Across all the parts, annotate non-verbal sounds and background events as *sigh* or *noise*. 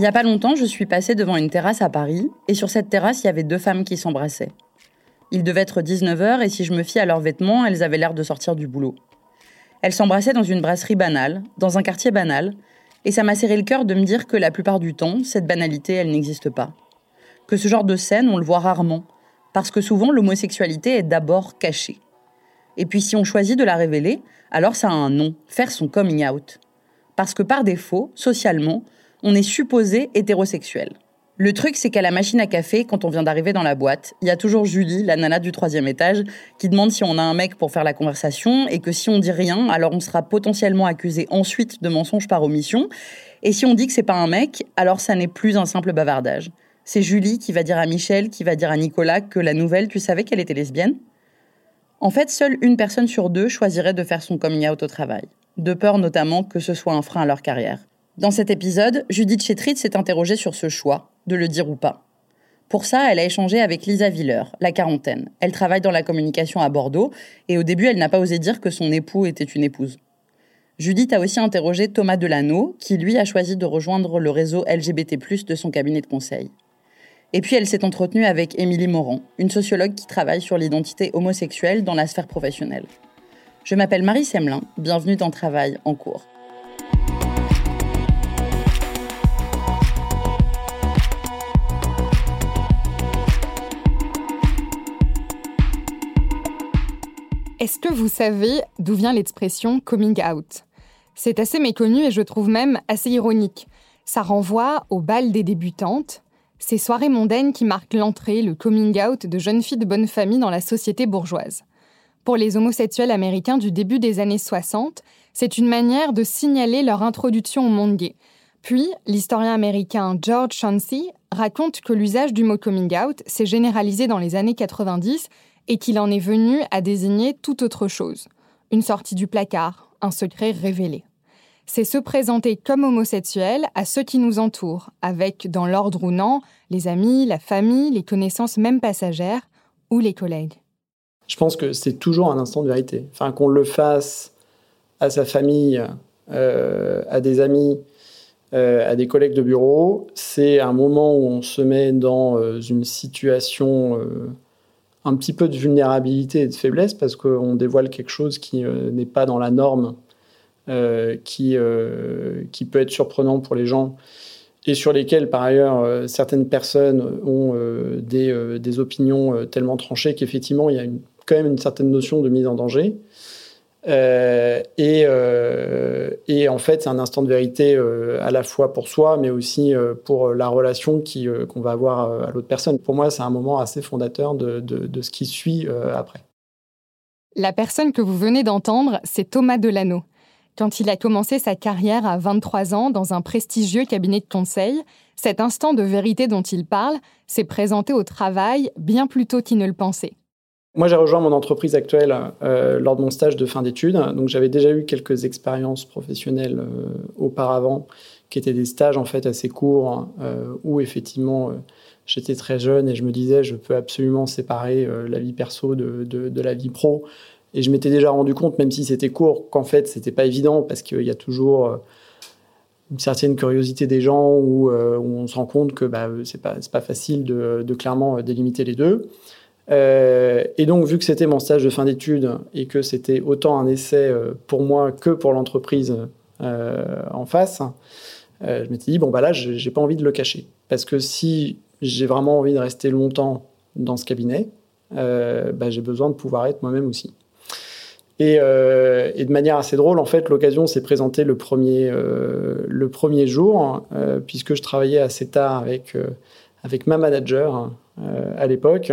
Il n'y a pas longtemps, je suis passée devant une terrasse à Paris, et sur cette terrasse, il y avait deux femmes qui s'embrassaient. Il devait être 19h, et si je me fie à leurs vêtements, elles avaient l'air de sortir du boulot. Elles s'embrassaient dans une brasserie banale, dans un quartier banal, et ça m'a serré le cœur de me dire que la plupart du temps, cette banalité, elle n'existe pas. Que ce genre de scène, on le voit rarement, parce que souvent l'homosexualité est d'abord cachée. Et puis si on choisit de la révéler, alors ça a un nom, faire son coming out. Parce que par défaut, socialement, on est supposé hétérosexuel. Le truc, c'est qu'à la machine à café, quand on vient d'arriver dans la boîte, il y a toujours Julie, la nana du troisième étage, qui demande si on a un mec pour faire la conversation et que si on dit rien, alors on sera potentiellement accusé ensuite de mensonge par omission. Et si on dit que c'est pas un mec, alors ça n'est plus un simple bavardage. C'est Julie qui va dire à Michel, qui va dire à Nicolas que la nouvelle, tu savais qu'elle était lesbienne? En fait, seule une personne sur deux choisirait de faire son coming out au travail, de peur notamment que ce soit un frein à leur carrière. Dans cet épisode, Judith Chetrit s'est interrogée sur ce choix, de le dire ou pas. Pour ça, elle a échangé avec Lisa Viller, la quarantaine. Elle travaille dans la communication à Bordeaux et au début, elle n'a pas osé dire que son époux était une épouse. Judith a aussi interrogé Thomas Delano, qui lui a choisi de rejoindre le réseau LGBT+, de son cabinet de conseil. Et puis elle s'est entretenue avec Émilie Morand, une sociologue qui travaille sur l'identité homosexuelle dans la sphère professionnelle. Je m'appelle Marie Semelin, bienvenue dans Travail en cours. Est-ce que vous savez d'où vient l'expression coming out C'est assez méconnu et je trouve même assez ironique. Ça renvoie au bal des débutantes, ces soirées mondaines qui marquent l'entrée, le coming out de jeunes filles de bonne famille dans la société bourgeoise. Pour les homosexuels américains du début des années 60, c'est une manière de signaler leur introduction au monde gay. Puis, l'historien américain George Chauncey raconte que l'usage du mot coming out s'est généralisé dans les années 90 et qu'il en est venu à désigner tout autre chose, une sortie du placard, un secret révélé. C'est se présenter comme homosexuel à ceux qui nous entourent, avec, dans l'ordre ou non, les amis, la famille, les connaissances même passagères ou les collègues. Je pense que c'est toujours un instant de vérité. Enfin, qu'on le fasse à sa famille, euh, à des amis, euh, à des collègues de bureau, c'est un moment où on se met dans euh, une situation un petit peu de vulnérabilité et de faiblesse parce qu'on dévoile quelque chose qui euh, n'est pas dans la norme, euh, qui, euh, qui peut être surprenant pour les gens et sur lesquels, par ailleurs, certaines personnes ont des, des, opinions tellement tranchées qu'effectivement, il y a quand même une certaine notion de mise en danger. Euh, et, euh, et, en fait, c'est un instant de vérité euh, à la fois pour soi, mais aussi pour la relation qui, qu'on va avoir à l'autre personne. Pour moi, c'est un moment assez fondateur de ce qui suit après. La personne que vous venez d'entendre, c'est Thomas Delano. Quand il a commencé sa carrière à 23 ans dans un prestigieux cabinet de conseil, cet instant de vérité dont il parle s'est présenté au travail bien plus tôt qu'il ne le pensait. Moi, j'ai rejoint mon entreprise actuelle euh, lors de mon stage de fin d'études. Donc, j'avais déjà eu quelques expériences professionnelles euh, auparavant, qui étaient des stages en fait assez courts, euh, où effectivement j'étais très jeune et je me disais je peux absolument séparer la vie perso de, de, la vie pro. Et je m'étais déjà rendu compte, même si c'était court, qu'en fait c'était pas évident parce qu'il y a toujours une certaine curiosité des gens où, on se rend compte que bah, c'est pas, pas facile de clairement délimiter les deux. Euh, et donc, vu que c'était mon stage de fin d'études et que c'était autant un essai euh, pour moi que pour l'entreprise euh, en face, je m'étais dit, bon, bah là, j'ai pas envie de le cacher. Parce que si j'ai vraiment envie de rester longtemps dans ce cabinet, bah, j'ai besoin de pouvoir être moi-même aussi. Et, de manière assez drôle, en fait, l'occasion s'est présentée le premier, le premier jour, puisque je travaillais assez tard avec, avec ma manager à l'époque.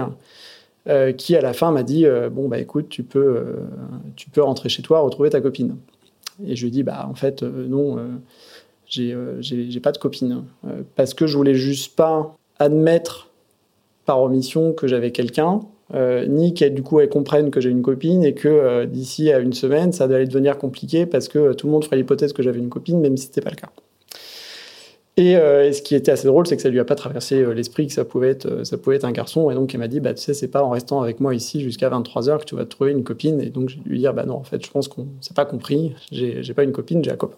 Euh, qui à la fin m'a dit euh, bon bah écoute tu peux euh, tu peux rentrer chez toi retrouver ta copine et je lui dit bah en fait non j'ai j'ai pas de copine parce que je voulais juste pas admettre par omission que j'avais quelqu'un ni qu'elle du coup elle comprenne que j'ai une copine et que d'ici à une semaine ça allait devenir compliqué parce que tout le monde ferait l'hypothèse que j'avais une copine même si c'était pas le cas. Euh, et, ce qui était assez drôle, c'est que ça lui a pas traversé euh, l'esprit que ça pouvait être, euh, ça pouvait être un garçon. Et donc, elle m'a dit, bah, tu sais, c'est pas en restant avec moi ici jusqu'à 23 heures que tu vas te trouver une copine. Et donc, je lui ai dit, bah non, en fait, je pense qu'on s'est pas compris. J'ai pas une copine, j'ai un copain.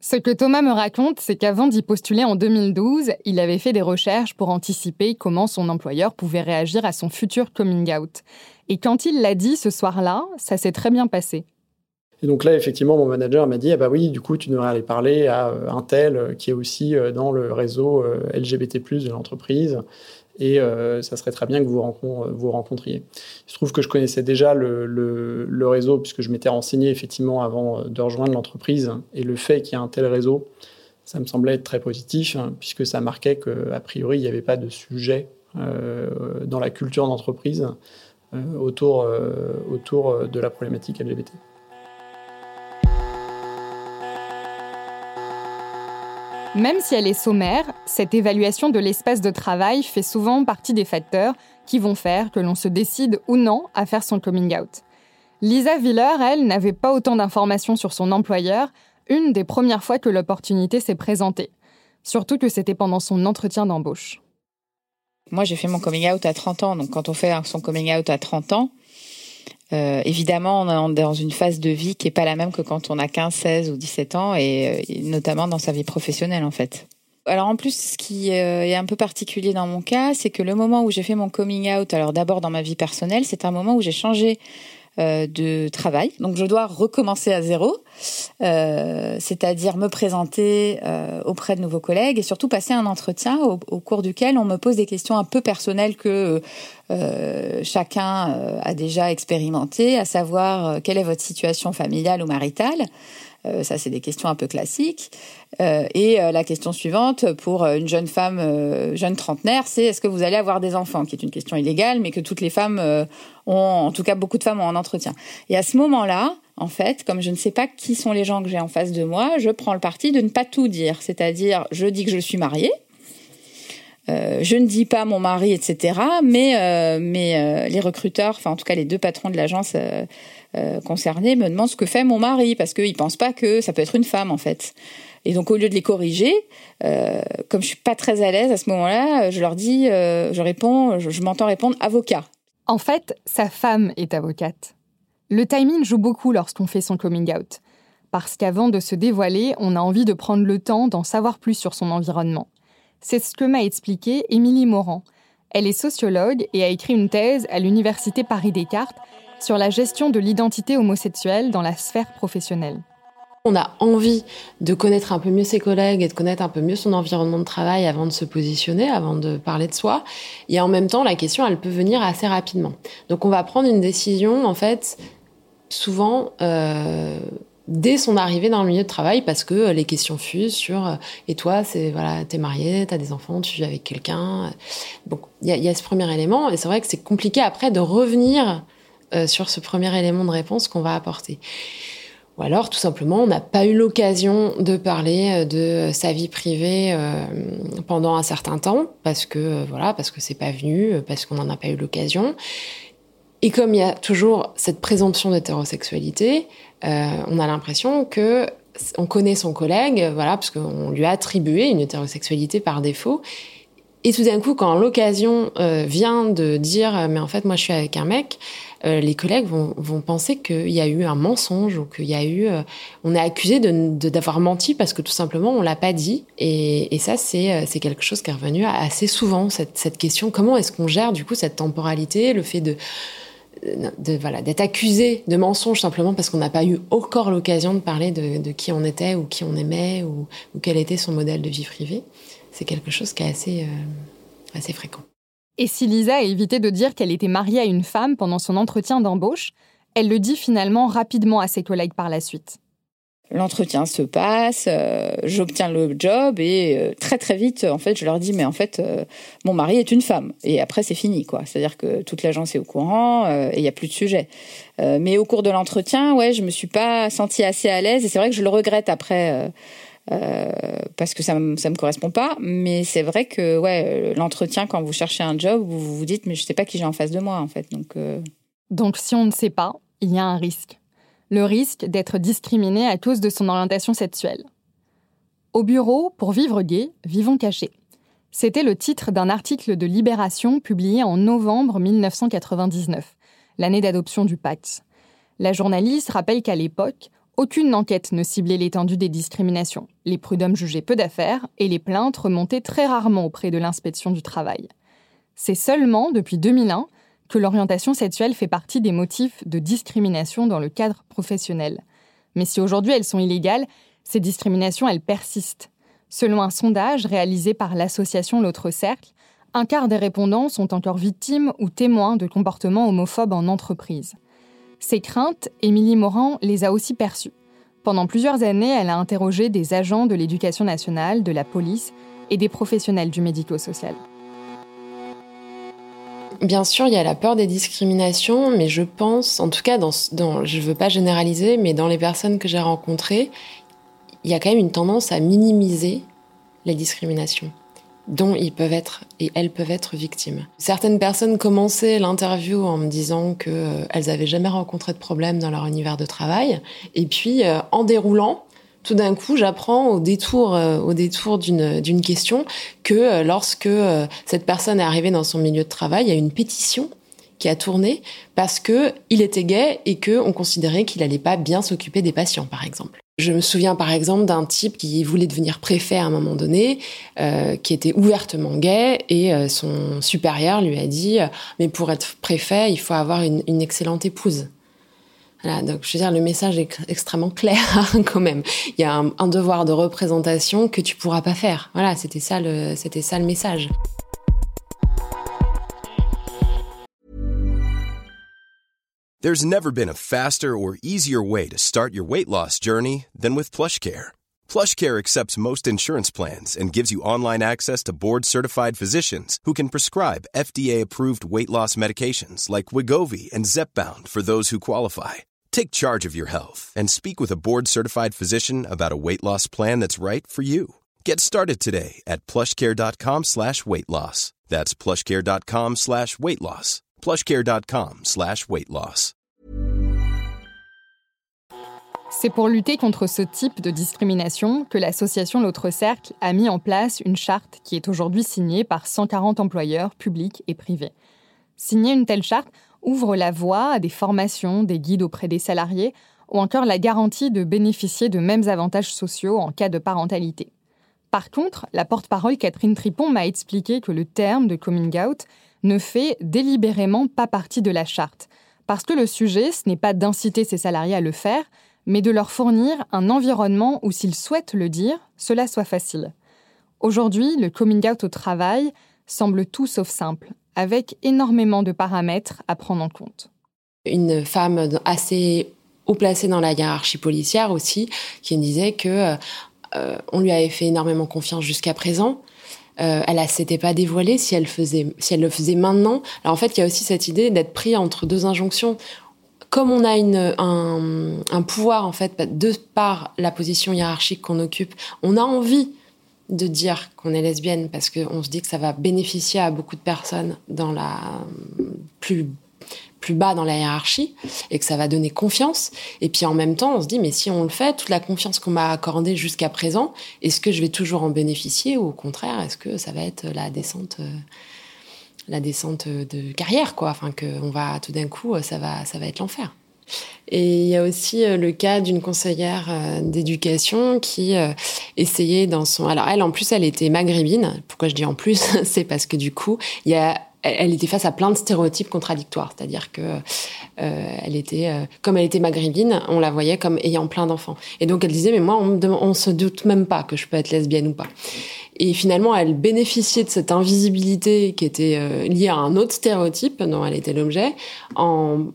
Ce que Thomas me raconte, c'est qu'avant d'y postuler en 2012, il avait fait des recherches pour anticiper comment son employeur pouvait réagir à son futur coming out. Et quand il l'a dit ce soir-là, ça s'est très bien passé. Et donc là, effectivement, mon manager m'a dit ah bah oui, du coup, tu devrais aller parler à euh, un tel euh, qui est aussi euh, dans le réseau LGBT+ de l'entreprise. Et ça serait très bien que vous vous rencontriez. Il se trouve que je connaissais déjà le, réseau puisque je m'étais renseigné effectivement avant de rejoindre l'entreprise. Et le fait qu'il y ait un tel réseau, ça me semblait être très positif hein, puisque ça marquait qu'a priori, il n'y avait pas de sujet dans la culture d'entreprise autour, autour de la problématique LGBT. Même si elle est sommaire, cette évaluation de l'espace de travail fait souvent partie des facteurs qui vont faire que l'on se décide ou non à faire son coming out. Lisa Willer, elle, n'avait pas autant d'informations sur son employeur une des premières fois que l'opportunité s'est présentée. Surtout que c'était pendant son entretien d'embauche. Moi, j'ai fait mon coming out à 30 ans. Donc, quand on fait son coming out à 30 ans, euh, évidemment, on est dans une phase de vie qui est pas la même que quand on a 15, 16 ou 17 ans, et, euh, notamment dans sa vie professionnelle en fait. Alors en plus, ce qui euh, est un peu particulier dans mon cas, c'est que le moment où j'ai fait mon coming out, alors d'abord dans ma vie personnelle, c'est un moment où j'ai changé euh, de travail. Donc je dois recommencer à zéro, euh, c'est-à-dire me présenter euh, auprès de nouveaux collègues et surtout passer un entretien au, au, cours duquel on me pose des questions un peu personnelles que chacun a déjà expérimenté, à savoir quelle est votre situation familiale ou maritale. Euh, ça, c'est des questions un peu classiques. Euh, et euh, la question suivante pour une jeune femme, jeune trentenaire, c'est est-ce que vous allez avoir des enfants Qui est une question illégale, mais que toutes les femmes ont, en tout cas beaucoup de femmes ont en entretien. Et à ce moment-là, en fait, comme je ne sais pas qui sont les gens que j'ai en face de moi, je prends le parti de ne pas tout dire. C'est-à-dire, je dis que je suis mariée, euh, je ne dis pas mon mari, etc. Mais, mais les recruteurs, enfin en tout cas les deux patrons de l'agence euh, concernés me demandent ce que fait mon mari parce qu'ils pensent pas que ça peut être une femme en fait. Et donc au lieu de les corriger, euh, comme je suis pas très à l'aise à ce moment-là, je leur dis, euh, je réponds, je, m'entends répondre avocat. En fait, sa femme est avocate. Le timing joue beaucoup lorsqu'on fait son coming out, parce qu'avant de se dévoiler, on a envie de prendre le temps d'en savoir plus sur son environnement. C'est ce que m'a expliqué Émilie Morand. Elle est sociologue et a écrit une thèse à l'université Paris Descartes sur la gestion de l'identité homosexuelle dans la sphère professionnelle. On a envie de connaître un peu mieux ses collègues et de connaître un peu mieux son environnement de travail avant de se positionner, avant de parler de soi. Et en même temps, la question, elle peut venir assez rapidement. Donc on va prendre une décision, en fait, souvent dès son arrivée dans le milieu de travail parce que les questions fusent sur et toi c'est voilà t'es marié t'as des enfants tu vis avec quelqu'un donc il y a, ce premier élément et c'est vrai que c'est compliqué après de revenir sur ce premier élément de réponse qu'on va apporter ou alors, tout simplement, on n'a pas eu l'occasion de parler euh, de sa vie privée euh, pendant un certain temps, parce que euh, voilà, parce que c'est pas venu, parce qu'on n'en a pas eu l'occasion. Et comme il y a toujours cette présomption d'hétérosexualité, on a l'impression que on connaît son collègue, voilà, parce qu'on lui a attribué une hétérosexualité par défaut. Et tout d'un coup, quand l'occasion vient de dire, mais en fait, moi, je suis avec un mec, euh, les collègues vont, penser qu'il y a eu un mensonge ou qu'il y a eu, euh, on est accusé d'avoir menti parce que tout simplement on l'a pas dit. Et, ça euh, c'est quelque chose qui est revenu assez souvent cette, question comment est-ce qu'on gère du coup cette temporalité, le fait de voilà d'être accusé de mensonge simplement parce qu'on n'a pas eu encore l'occasion de parler de, qui on était ou qui on aimait ou, quel était son modèle de vie privée. C'est quelque chose qui est assez assez fréquent. Et si Lisa a évité de dire qu'elle était mariée à une femme pendant son entretien d'embauche, elle le dit finalement rapidement à ses collègues par la suite. L'entretien se passe, euh, j'obtiens le job et euh, très très vite, en fait, je leur dis mais en fait, euh, mon mari est une femme et après c'est fini quoi. C'est-à-dire que toute l'agence est au courant et il y a plus de sujet. mais au cours de l'entretien, ouais, je me suis pas sentie assez à l'aise et c'est vrai que je le regrette après parce que ça ça me correspond pas. Mais c'est vrai que ouais, l'entretien quand vous cherchez un job, vous vous dites mais je sais pas qui j'ai en face de moi en fait. Donc donc si on ne sait pas, il y a un risque. Le risque d'être discriminé à cause de son orientation sexuelle. Au bureau, pour vivre gay, vivons cachés. C'était le titre d'un article de Libération publié en novembre 1999, l'année d'adoption du pacte. La journaliste rappelle qu'à l'époque, aucune enquête ne ciblait l'étendue des discriminations. Les prud'hommes jugeaient peu d'affaires et les plaintes remontaient très rarement auprès de l'inspection du travail. C'est seulement depuis 2001 que l'orientation sexuelle fait partie des motifs de discrimination dans le cadre professionnel. Mais si aujourd'hui elles sont illégales, ces discriminations, elles persistent. Selon un sondage réalisé par l'association L'autre Cercle, un quart des répondants sont encore victimes ou témoins de comportements homophobes en entreprise. Ces craintes, Émilie Morand les a aussi perçues. Pendant plusieurs années, elle a interrogé des agents de l'éducation nationale, de la police et des professionnels du médico-social. Bien sûr, il y a la peur des discriminations, mais je pense, en tout cas, dans, je ne veux pas généraliser, mais dans les personnes que j'ai rencontrées, il y a quand même une tendance à minimiser les discriminations dont ils peuvent être et elles peuvent être victimes. Certaines personnes commençaient l'interview en me disant qu'elles euh, n'avaient jamais rencontré de problème dans leur univers de travail, et puis euh, en déroulant, tout d'un coup, j'apprends au détour, euh, au détour d'une, d'une question que lorsque cette personne est arrivée dans son milieu de travail, il y a une pétition qui a tourné parce que il était gay et que on considérait qu'il allait pas bien s'occuper des patients, par exemple. Je me souviens par exemple d'un type qui voulait devenir préfet à un moment donné, euh, qui était ouvertement gay, et euh, son supérieur lui a dit euh, Mais pour être préfet, il faut avoir une, une excellente épouse. Voilà, donc je veux dire, le message est extrêmement clair *laughs* quand même. Il y a un, un, devoir de représentation que tu pourras pas faire. Voilà, c'était ça le, c'était ça le message. There's never been a faster or easier way to start your weight loss journey than with PlushCare. PlushCare accepts most insurance plans and gives you online access to board-certified physicians who can prescribe FDA-approved weight loss medications like Wigovi and Zepbound for those who qualify. Take charge of your health and speak with a board-certified physician about a weight loss plan that's right for you. Get started today at plushcare.com slash weight loss. That's plushcare.com slash weight loss. plushcare.com slash weight loss. C'est pour lutter contre ce type de discrimination que l'association L'autre Cercle a mis en place une charte qui est aujourd'hui signée par 140 employeurs publics et privés. Signer une telle charte ouvre la voie à des formations, des guides auprès des salariés ou encore la garantie de bénéficier de mêmes avantages sociaux en cas de parentalité. Par contre, la porte-parole Catherine Tripon m'a expliqué que le terme de coming out ne fait délibérément pas partie de la charte, parce que le sujet, ce n'est pas d'inciter ses salariés à le faire, mais de leur fournir un environnement où s'ils souhaitent le dire, cela soit facile. Aujourd'hui, le coming out au travail semble tout sauf simple, avec énormément de paramètres à prendre en compte. Une femme assez haut placés dans la hiérarchie policière aussi, qui me disaient que euh, on lui avait fait énormément confiance jusqu'à présent. Euh, elle ne s'était pas dévoilée si elle le faisait maintenant. Alors en fait, il y a aussi cette idée d'être pris entre deux injonctions. Comme on a un, un pouvoir en fait de par la position hiérarchique qu'on occupe, on a envie de dire qu'on est lesbienne parce qu'on se dit que ça va bénéficier à beaucoup de personnes dans la plus plus bas dans la hiérarchie et que ça va donner confiance. Et puis en même temps, on se dit, mais si on le fait, toute la confiance qu'on m'a accordée jusqu'à présent, est-ce que je vais toujours en bénéficier ou au contraire, est-ce que ça va être la descente, la descente de carrière, quoi? Enfin, que on va tout d'un coup, ça va, ça va être l'enfer. Et il y a aussi euh, le cas d'une conseillère euh, d'éducation qui essayait dans son... Alors elle, en plus, elle était maghrébine. Pourquoi je dis en plus? *laughs* C'est parce que du coup, il y a elle était face à plein de stéréotypes contradictoires, c'est-à-dire que euh, elle était, euh, comme elle était maghrébine, on la voyait comme ayant plein d'enfants. Et donc elle disait, mais moi, on, se doute même pas que je peux être lesbienne ou pas. Et finalement, elle bénéficiait de cette invisibilité qui était euh, liée à un autre stéréotype dont elle était l'objet, en,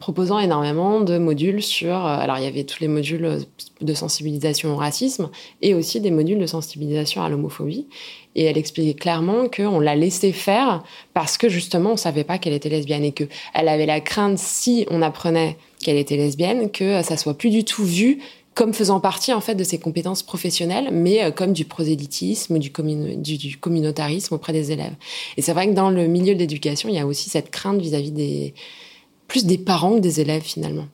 proposant énormément de modules sur. Alors, il y avait tous les modules de sensibilisation au racisme et aussi des modules de sensibilisation à l'homophobie. Et elle expliquait clairement qu'on l'a laissé faire parce que justement, on savait pas qu'elle était lesbienne et que elle avait la crainte, si on apprenait qu'elle était lesbienne, que ça soit plus du tout vu comme faisant partie en fait de ses compétences professionnelles, mais euh, comme du prosélytisme, du, du, communautarisme auprès des élèves. Et c'est vrai que dans le milieu de l'éducation, il y a aussi cette crainte vis-à-vis des plus des parents que des élèves finalement.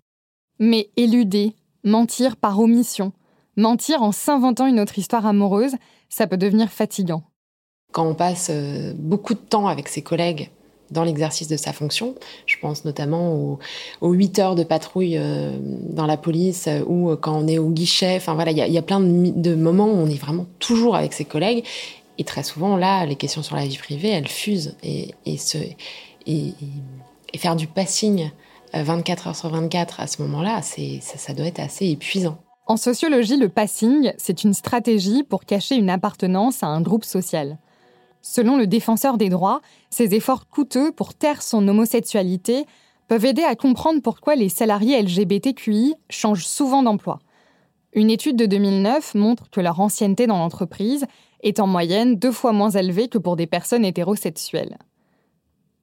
Mais éluder, mentir par omission, mentir en s'inventant une autre histoire amoureuse, ça peut devenir fatigant. Quand on passe euh, beaucoup de temps avec ses collègues dans l'exercice de sa fonction. Je pense notamment aux, aux 8 heures de patrouille euh, dans la police euh, ou quand on est au guichet. Enfin voilà, il y a, plein de, moments où on est vraiment toujours avec ses collègues. Et très souvent, là, les questions sur la vie privée, elles fusent. Et, se, faire du passing 24 heures sur 24 à ce moment-là, ça, ça doit être assez épuisant. En sociologie, le passing, c'est une stratégie pour cacher une appartenance à un groupe social. Selon le défenseur des droits, ces efforts coûteux pour taire son homosexualité peuvent aider à comprendre pourquoi les salariés LGBTQI changent souvent d'emploi. Une étude de 2009 montre que leur ancienneté dans l'entreprise est en moyenne deux fois moins élevée que pour des personnes hétérosexuelles.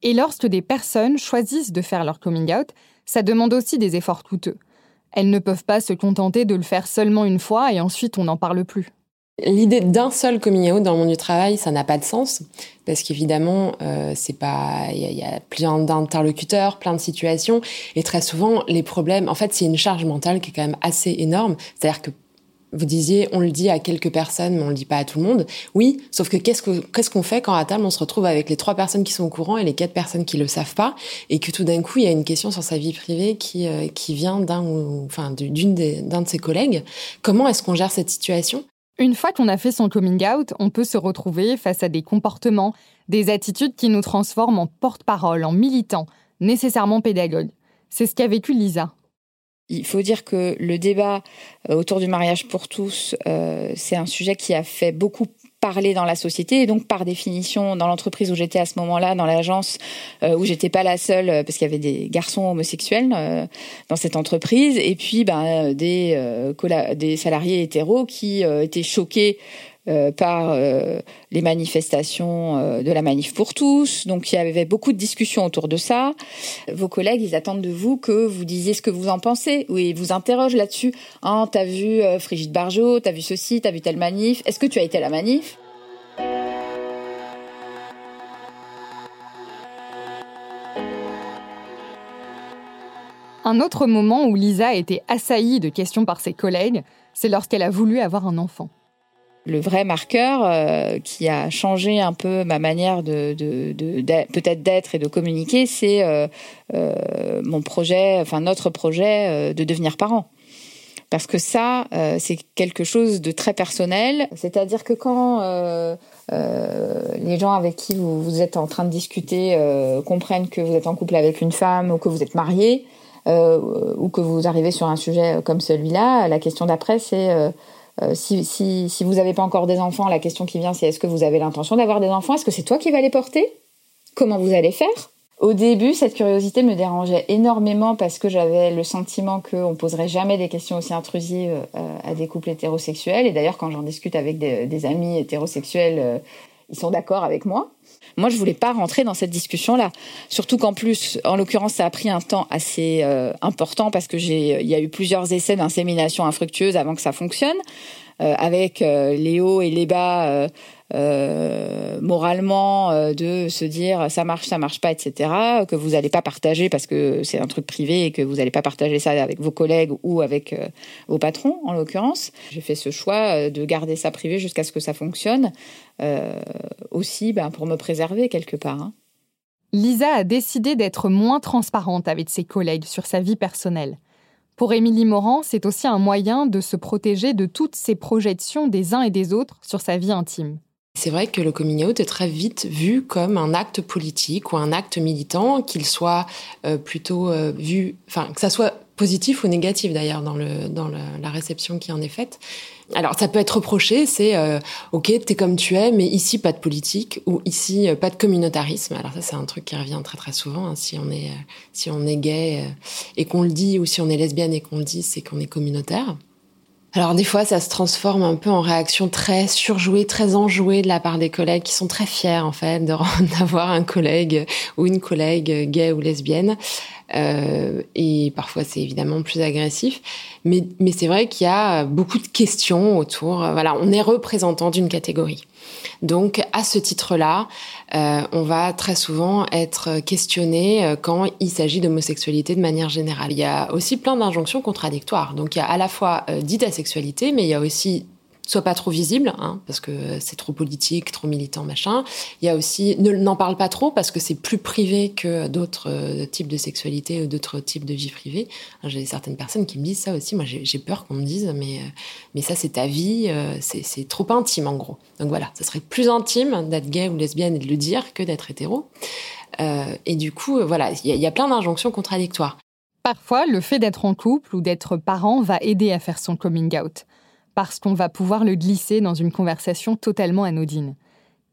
Et lorsque des personnes choisissent de faire leur coming out, ça demande aussi des efforts coûteux. Elles ne peuvent pas se contenter de le faire seulement une fois et ensuite on n'en parle plus. L'idée d'un seul coming out dans le monde du travail, ça n'a pas de sens parce qu'évidemment, euh, c'est pas, il y, y, a plein d'interlocuteurs, plein de situations, et très souvent les problèmes. En fait, c'est une charge mentale qui est quand même assez énorme. C'est-à-dire que vous disiez, on le dit à quelques personnes, mais on le dit pas à tout le monde. Oui, sauf que qu'est-ce qu'on fait quand à table on se retrouve avec les trois personnes qui sont au courant et les quatre personnes qui le savent pas, et que tout d'un coup il y a une question sur sa vie privée qui euh, vient d'un ou enfin d'une d'un de ses collègues. Comment est-ce qu'on gère cette situation? Une fois qu'on a fait son coming out, on peut se retrouver face à des comportements, des attitudes qui nous transforment en porte-parole, en militants, nécessairement pédagogues. C'est ce qu'a vécu Lisa. Il faut dire que le débat euh, autour du mariage pour tous, euh, c'est un sujet qui a fait beaucoup parler dans la société. Et donc par définition dans l'entreprise où j'étais à ce moment-là dans l'agence euh, où j'étais pas la seule parce qu'il y avait des garçons homosexuels dans cette entreprise. Et puis ben des des salariés hétéros qui étaient choqués euh, par euh, les manifestations euh, de la manif pour tous. Donc il y avait beaucoup de discussions autour de ça. Vos collègues, ils attendent de vous que vous disiez ce que vous en pensez. Oui, ils vous interrogent là-dessus. Ah, t'as vu Frigide Barjot, t'as vu ceci, t'as vu telle manif. Est-ce que tu as été à la manif? Un autre moment où Lisa a été assaillie de questions par ses collègues, c'est lorsqu'elle a voulu avoir un enfant le vrai marqueur euh, qui a changé un peu ma manière de, de, de, peut-être d'être et de communiquer, c'est euh, euh, mon projet, enfin notre projet euh, de devenir parent. Parce que ça, euh, c'est quelque chose de très personnel. C'est-à-dire que quand les gens avec qui vous, vous, êtes en train de discuter comprennent que vous êtes en couple avec une femme ou que vous êtes marié ou que vous arrivez sur un sujet comme celui-là, la question d'après, c'est euh, si, si, si, vous n'avez pas encore des enfants, la question qui vient, c'est est-ce que vous avez l'intention d'avoir des enfants? Est-ce que c'est toi qui vas les porter? Comment vous allez faire? Au début, cette curiosité me dérangeait énormément parce que j'avais le sentiment qu'on poserait jamais des questions aussi intrusives à des couples hétérosexuels. Et d'ailleurs, quand j'en discute avec des, amis hétérosexuels, ils sont d'accord avec moi. Moi, je voulais pas rentrer dans cette discussion-là. Surtout qu'en plus, en l'occurrence, ça a pris un temps assez euh, important parce que j'ai, il y a eu plusieurs essais d'insémination infructueuse avant que ça fonctionne. Euh, avec euh, les hauts et les bas euh, moralement de se dire ça marche, ça marche pas, etc. Que vous n'allez pas partager parce que c'est un truc privé et que vous n'allez pas partager ça avec vos collègues ou avec vos patrons en l'occurrence. J'ai fait ce choix de garder ça privé jusqu'à ce que ça fonctionne aussi ben, pour me préserver quelque part. Hein. Lisa a décidé d'être moins transparente avec ses collègues sur sa vie personnelle. Pour Émilie Morand, c'est aussi un moyen de se protéger de toutes ces projections des uns et des autres sur sa vie intime. C'est vrai que le coming out est très vite vu comme un acte politique ou un acte militant, qu'il soit euh, plutôt euh, vu, enfin que ça soit positif ou négatif d'ailleurs dans, le, dans la réception qui en est faite. Alors ça peut être reproché, c'est euh, ok, t'es comme tu es, mais ici pas de politique ou ici euh, pas de communautarisme. Alors ça c'est un truc qui revient très très souvent. Hein. Si on est si on est gay et qu'on le dit, ou si on est lesbienne et qu'on le dit, c'est qu'on est communautaire. Alors des fois, ça se transforme un peu en réaction très surjouée, très enjouée de la part des collègues qui sont très fiers en fait *laughs* d'avoir un collègue ou une collègue gay ou lesbienne. Euh, et parfois, c'est évidemment plus agressif. Mais, mais c'est vrai qu'il y a beaucoup de questions autour. Voilà, on est représentant d'une catégorie. Donc, à ce titre-là, euh, on va très souvent être questionné euh, quand il s'agit d'homosexualité de manière générale. Il y a aussi plein d'injonctions contradictoires. Donc, il y a à la fois euh, dit asexualité, mais il y a aussi soit pas trop visible, hein, parce que c'est trop politique, trop militant, machin. Il y a aussi ne n'en parle pas trop parce que c'est plus privé que d'autres euh, types de sexualité ou d'autres types de vie privée. J'ai certaines personnes qui me disent ça aussi. Moi, j'ai peur qu'on me dise, mais euh, mais ça c'est ta vie, euh, c'est trop intime en gros. Donc voilà, ça serait plus intime d'être gay ou lesbienne et de le dire que d'être hétéro. et du coup, voilà, il y, y a plein d'injonctions contradictoires. Parfois, le fait d'être en couple ou d'être parent va aider à faire son coming out parce qu'on va pouvoir le glisser dans une conversation totalement anodine.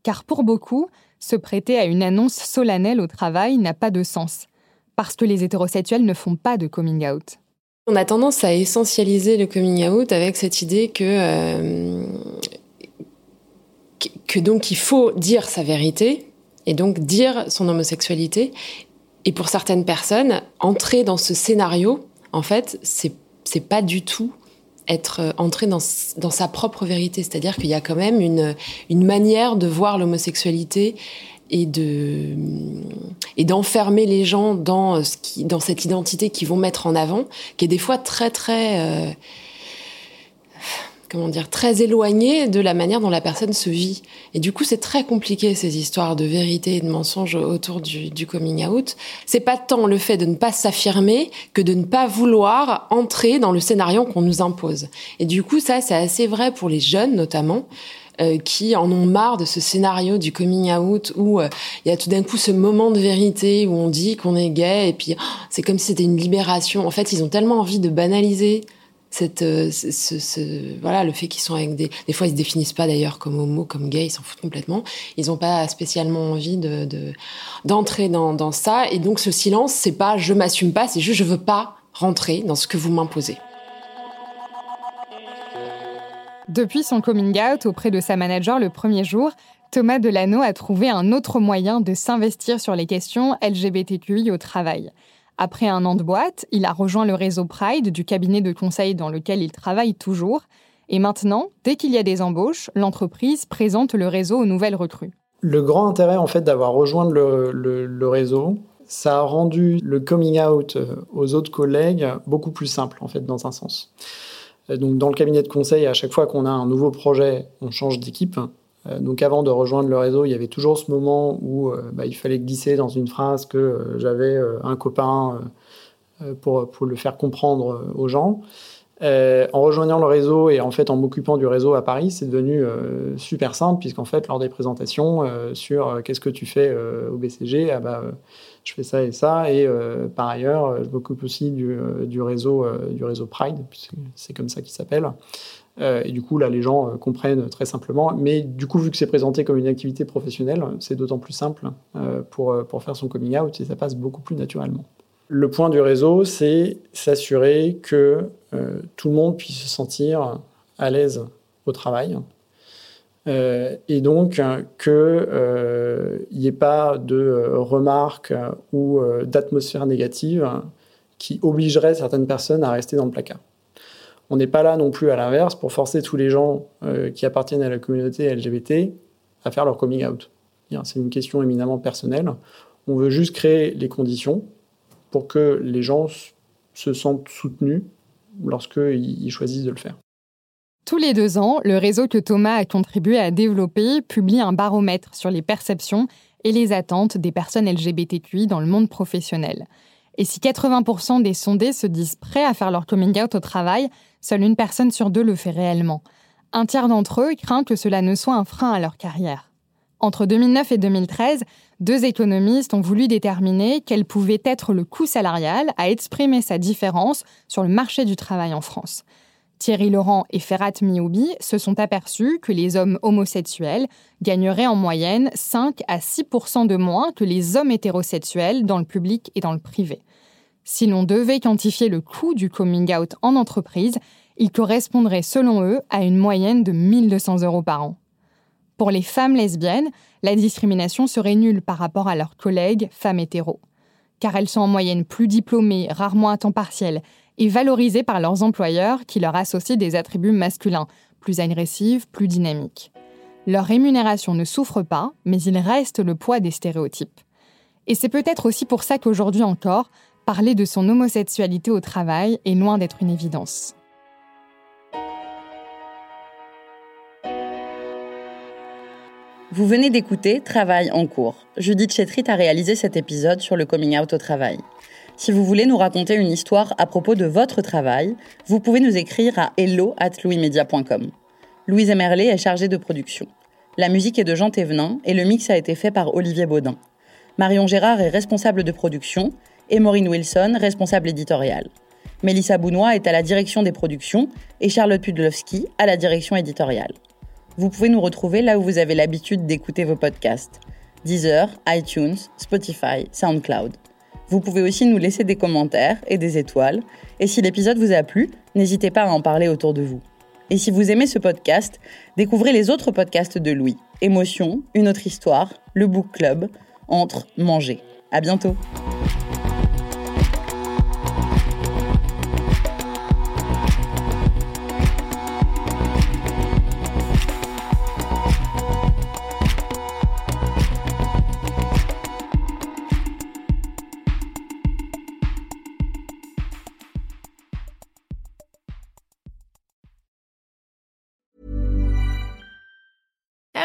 Car pour beaucoup, se prêter à une annonce solennelle au travail n'a pas de sens, parce que les hétérosexuels ne font pas de coming out. On a tendance à essentialiser le coming out avec cette idée que, euh, que donc il faut dire sa vérité et donc dire son homosexualité. Et pour certaines personnes, entrer dans ce scénario, en fait, c'est c'est pas du tout être euh, entré dans, dans sa propre vérité. C'est-à-dire qu'il y a quand même une, une manière de voir l'homosexualité et de et d'enfermer les gens dans ce qui dans cette identité qu'ils vont mettre en avant, qui est des fois très très euh, comment dire, très éloigné de la manière dont la personne se vit. Et du coup, c'est très compliqué ces histoires de vérité et de mensonges autour du, du coming out. C'est pas tant le fait de ne pas s'affirmer que de ne pas vouloir entrer dans le scénario qu'on nous impose. Et du coup, ça, c'est assez vrai pour les jeunes notamment. Euh, qui en ont marre de ce scénario du coming out où euh, il y a tout d'un coup ce moment de vérité où on dit qu'on est gay et puis oh, c'est comme si c'était une libération. En fait, ils ont tellement envie de banaliser euh, ce, voilà, le fait qu'ils sont avec des, des fois ils se définissent pas d'ailleurs comme homo, comme gay, ils s'en foutent complètement. Ils ont pas spécialement envie de, d'entrer dans, dans ça. Et donc ce silence, c'est pas je m'assume pas, c'est juste je veux pas rentrer dans ce que vous m'imposez. Depuis son coming out auprès de sa manager le premier jour, Thomas Delano a trouvé un autre moyen de s'investir sur les questions LGBTQI au travail. Après un an de boîte, il a rejoint le réseau Pride du cabinet de conseil dans lequel il travaille toujours. Et maintenant, dès qu'il y a des embauches, l'entreprise présente le réseau aux nouvelles recrues. Le grand intérêt en fait d'avoir rejoint le, réseau, ça a rendu le coming out euh, aux autres collègues beaucoup plus simple en fait dans un sens. Euh, donc dans le cabinet de conseil, à chaque fois qu'on a un nouveau projet, on change d'équipe. Euh, donc avant de rejoindre le réseau, il y avait toujours ce moment où euh, bah, il fallait glisser dans une phrase que euh, j'avais un copain pour, le faire comprendre aux gens. en rejoignant le réseau et en fait en m'occupant du réseau à Paris, c'est devenu super simple puisqu'en fait lors des présentations sur qu'est-ce que tu fais au BCG, ah bah, je fais ça et ça et par ailleurs je m'occupe aussi du, réseau du réseau Pride puisque c'est comme ça qu'il s'appelle Euh, et du coup, là, les gens euh, comprennent très simplement. Mais du coup, vu que c'est présenté comme une activité professionnelle, c'est d'autant plus simple euh, pour, pour faire son coming out et ça passe beaucoup plus naturellement. Le point du réseau, c'est s'assurer que tout le monde puisse se sentir à l'aise au travail. et donc qu'il n'y ait pas de remarques ou d'atmosphère négative qui obligerait certaines personnes à rester dans le placard. On n'est pas là non plus à l'inverse pour forcer tous les gens euh, qui appartiennent à la communauté LGBT à faire leur coming out. C'est une question éminemment personnelle. On veut juste créer les conditions pour que les gens se sentent soutenus lorsqu'ils choisissent de le faire. Tous les deux ans, le réseau que Thomas a contribué à développer publie un baromètre sur les perceptions et les attentes des personnes LGBTQI dans le monde professionnel. Et si 80% des sondés se disent prêts à faire leur coming out au travail, seule une personne sur deux le fait réellement. Un tiers d'entre eux craint que cela ne soit un frein à leur carrière. Entre 2009 et 2013, deux économistes ont voulu déterminer quel pouvait être le coût salarial à exprimer sa différence sur le marché du travail en France. Thierry Laurent et Ferrat Mioubi se sont aperçus que les hommes homosexuels gagneraient en moyenne 5 à 6% de moins que les hommes hétérosexuels dans le public et dans le privé. Si l'on devait quantifier le coût du coming out en entreprise, il correspondrait selon eux à une moyenne de 1200 euros par an. Pour les femmes lesbiennes, la discrimination serait nulle par rapport à leurs collègues femmes hétéros, car elles sont en moyenne plus diplômées, rarement à temps partiel, et valorisées par leurs employeurs qui leur associent des attributs masculins, plus agressifs, plus dynamiques. Leur rémunération ne souffre pas, mais il reste le poids des stéréotypes. Et c'est peut-être aussi pour ça qu'aujourd'hui encore, parler de son homosexualité au travail est loin d'être une évidence. Vous venez d'écouter Travail en cours. Judith Chetrit a réalisé cet épisode sur le coming out au travail. Si vous voulez nous raconter une histoire à propos de votre travail, vous pouvez nous écrire à hello at. Louise Emerlet est chargée de production. La musique est de Jean Thévenin et le mix a été fait par Olivier Baudin. Marion Gérard est responsable de production et Maureen Wilson, responsable éditoriale. Mélissa Bounois est à la direction des productions et Charlotte Pudlowski à la direction éditoriale. Vous pouvez nous retrouver là où vous avez l'habitude d'écouter vos podcasts. Deezer, iTunes, Spotify, SoundCloud. Vous pouvez aussi nous laisser des commentaires et des étoiles. Et si l'épisode vous a plu, n'hésitez pas à en parler autour de vous. Et si vous aimez ce podcast, découvrez les autres podcasts de Louis. Émotion, Une autre histoire, Le Book Club, Entre, Manger. À bientôt!